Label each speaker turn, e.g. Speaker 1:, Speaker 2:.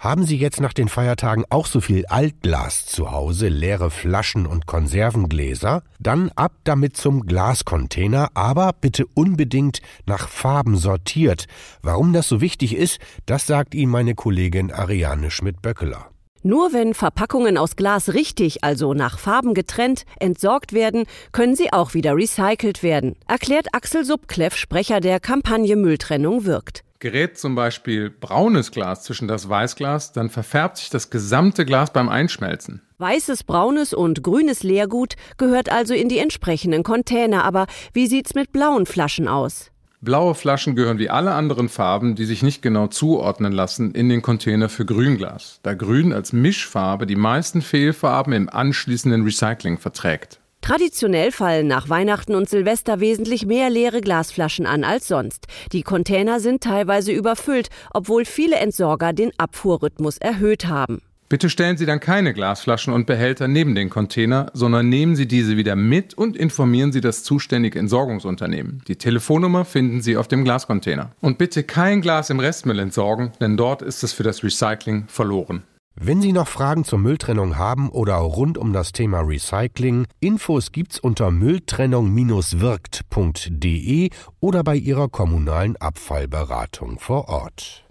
Speaker 1: Haben Sie jetzt nach den Feiertagen auch so viel Altglas zu Hause, leere Flaschen und Konservengläser? Dann ab damit zum Glascontainer, aber bitte unbedingt nach Farben sortiert. Warum das so wichtig ist, das sagt Ihnen meine Kollegin Ariane Schmidt-Böckeler.
Speaker 2: Nur wenn Verpackungen aus Glas richtig, also nach Farben getrennt, entsorgt werden, können sie auch wieder recycelt werden, erklärt Axel Subkleff, Sprecher der Kampagne Mülltrennung wirkt.
Speaker 3: Gerät zum Beispiel braunes Glas zwischen das Weißglas, dann verfärbt sich das gesamte Glas beim Einschmelzen.
Speaker 2: Weißes, braunes und grünes Leergut gehört also in die entsprechenden Container. Aber wie sieht's mit blauen Flaschen aus?
Speaker 3: Blaue Flaschen gehören wie alle anderen Farben, die sich nicht genau zuordnen lassen, in den Container für Grünglas, da Grün als Mischfarbe die meisten Fehlfarben im anschließenden Recycling verträgt.
Speaker 2: Traditionell fallen nach Weihnachten und Silvester wesentlich mehr leere Glasflaschen an als sonst. Die Container sind teilweise überfüllt, obwohl viele Entsorger den Abfuhrrhythmus erhöht haben.
Speaker 3: Bitte stellen Sie dann keine Glasflaschen und Behälter neben den Container, sondern nehmen Sie diese wieder mit und informieren Sie das zuständige Entsorgungsunternehmen. Die Telefonnummer finden Sie auf dem Glascontainer. Und bitte kein Glas im Restmüll entsorgen, denn dort ist es für das Recycling verloren.
Speaker 1: Wenn Sie noch Fragen zur Mülltrennung haben oder rund um das Thema Recycling, Infos gibt's unter mülltrennung-wirkt.de oder bei Ihrer kommunalen Abfallberatung vor Ort.